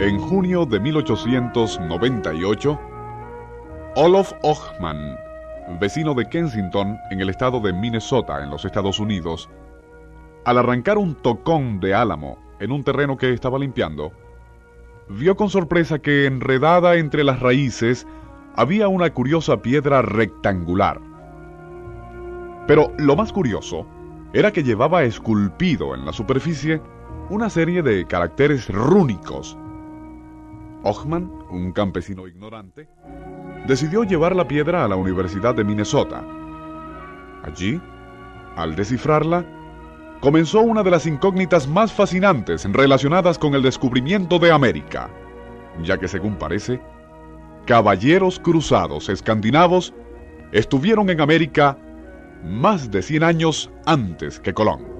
En junio de 1898, Olof Ochman, vecino de Kensington en el estado de Minnesota, en los Estados Unidos, al arrancar un tocón de álamo en un terreno que estaba limpiando, vio con sorpresa que enredada entre las raíces había una curiosa piedra rectangular. Pero lo más curioso era que llevaba esculpido en la superficie una serie de caracteres rúnicos. Ochman, un campesino ignorante, decidió llevar la piedra a la Universidad de Minnesota. Allí, al descifrarla, comenzó una de las incógnitas más fascinantes relacionadas con el descubrimiento de América, ya que según parece, caballeros cruzados escandinavos estuvieron en América más de 100 años antes que Colón.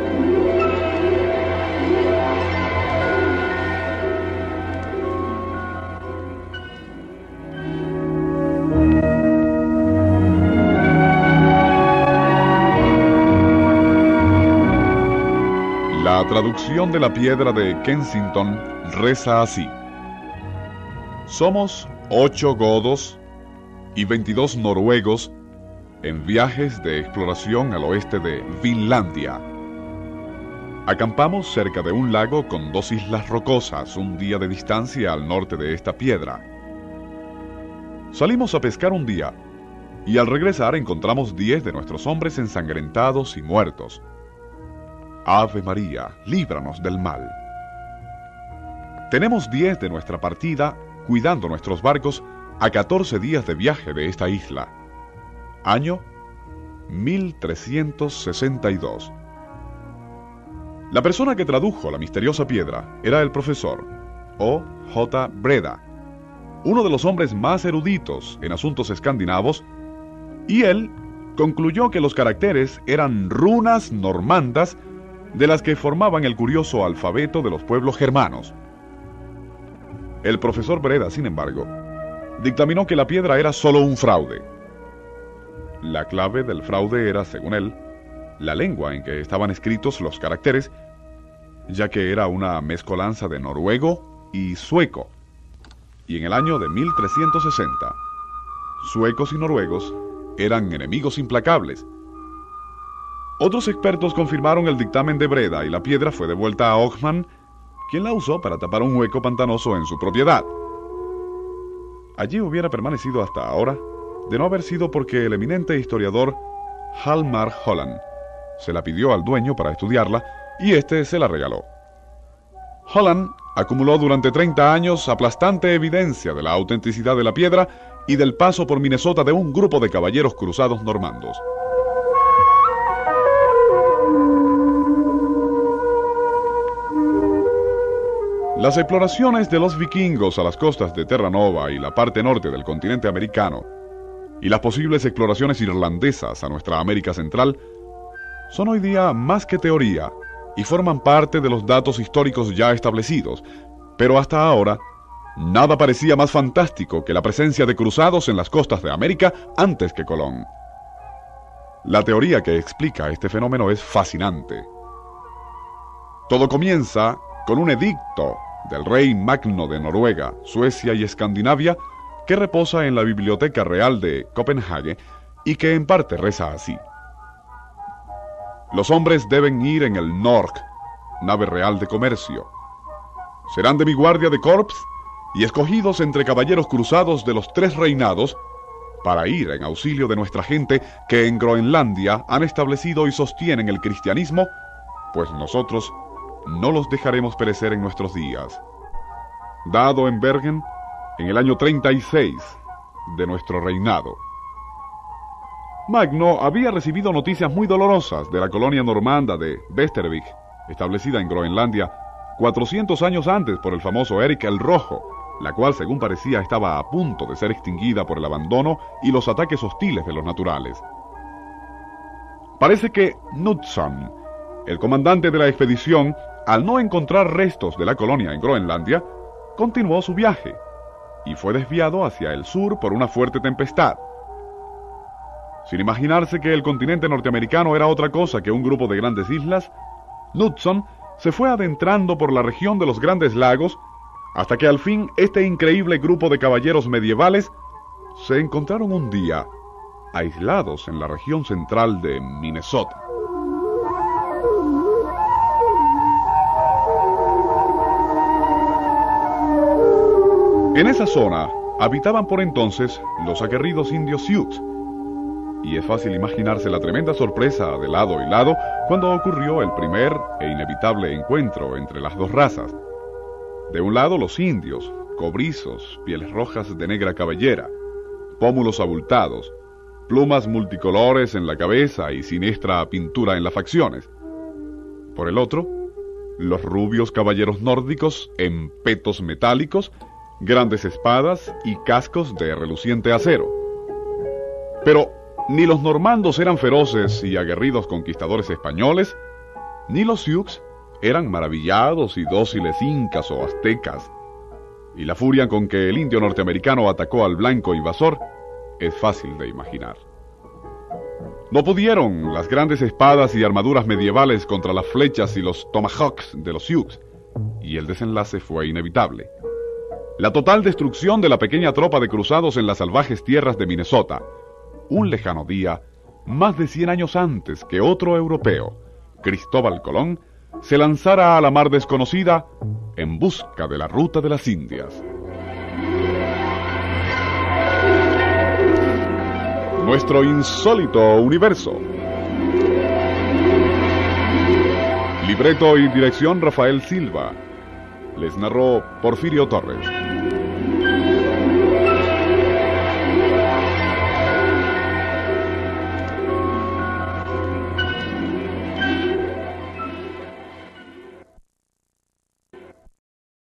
La traducción de la piedra de Kensington reza así. Somos ocho godos y 22 noruegos en viajes de exploración al oeste de Finlandia. Acampamos cerca de un lago con dos islas rocosas un día de distancia al norte de esta piedra. Salimos a pescar un día y al regresar encontramos 10 de nuestros hombres ensangrentados y muertos. Ave María, líbranos del mal. Tenemos 10 de nuestra partida cuidando nuestros barcos a 14 días de viaje de esta isla. Año 1362. La persona que tradujo la misteriosa piedra era el profesor O. J. Breda, uno de los hombres más eruditos en asuntos escandinavos, y él concluyó que los caracteres eran runas normandas de las que formaban el curioso alfabeto de los pueblos germanos. El profesor Breda, sin embargo, dictaminó que la piedra era solo un fraude. La clave del fraude era, según él, la lengua en que estaban escritos los caracteres, ya que era una mezcolanza de noruego y sueco. Y en el año de 1360, suecos y noruegos eran enemigos implacables, otros expertos confirmaron el dictamen de Breda y la piedra fue devuelta a Ochman, quien la usó para tapar un hueco pantanoso en su propiedad. Allí hubiera permanecido hasta ahora, de no haber sido porque el eminente historiador Halmar Holland se la pidió al dueño para estudiarla y éste se la regaló. Holland acumuló durante 30 años aplastante evidencia de la autenticidad de la piedra y del paso por Minnesota de un grupo de caballeros cruzados normandos. Las exploraciones de los vikingos a las costas de Terranova y la parte norte del continente americano, y las posibles exploraciones irlandesas a nuestra América Central, son hoy día más que teoría y forman parte de los datos históricos ya establecidos, pero hasta ahora nada parecía más fantástico que la presencia de cruzados en las costas de América antes que Colón. La teoría que explica este fenómeno es fascinante. Todo comienza con un edicto del rey Magno de Noruega, Suecia y Escandinavia, que reposa en la Biblioteca Real de Copenhague y que en parte reza así. Los hombres deben ir en el Nork, nave real de comercio. Serán de mi guardia de corps y escogidos entre caballeros cruzados de los tres reinados para ir en auxilio de nuestra gente que en Groenlandia han establecido y sostienen el cristianismo, pues nosotros no los dejaremos perecer en nuestros días. Dado en Bergen en el año 36 de nuestro reinado. Magno había recibido noticias muy dolorosas de la colonia normanda de Vestervik, establecida en Groenlandia 400 años antes por el famoso Eric el Rojo, la cual según parecía estaba a punto de ser extinguida por el abandono y los ataques hostiles de los naturales. Parece que Knudson, el comandante de la expedición, al no encontrar restos de la colonia en Groenlandia, continuó su viaje y fue desviado hacia el sur por una fuerte tempestad. Sin imaginarse que el continente norteamericano era otra cosa que un grupo de grandes islas, Knudson se fue adentrando por la región de los grandes lagos hasta que al fin este increíble grupo de caballeros medievales se encontraron un día aislados en la región central de Minnesota. En esa zona habitaban por entonces los aguerridos indios Sioux, y es fácil imaginarse la tremenda sorpresa de lado y lado cuando ocurrió el primer e inevitable encuentro entre las dos razas. De un lado los indios, cobrizos, pieles rojas de negra cabellera, pómulos abultados, plumas multicolores en la cabeza y siniestra pintura en las facciones. Por el otro, los rubios caballeros nórdicos en petos metálicos grandes espadas y cascos de reluciente acero. Pero ni los normandos eran feroces y aguerridos conquistadores españoles, ni los sioux eran maravillados y dóciles incas o aztecas. Y la furia con que el indio norteamericano atacó al blanco invasor es fácil de imaginar. No pudieron las grandes espadas y armaduras medievales contra las flechas y los tomahawks de los Sioux, y el desenlace fue inevitable la total destrucción de la pequeña tropa de cruzados en las salvajes tierras de Minnesota, un lejano día, más de 100 años antes que otro europeo, Cristóbal Colón, se lanzara a la mar desconocida en busca de la ruta de las Indias. Nuestro insólito universo. Libreto y dirección Rafael Silva. Les narró Porfirio Torres.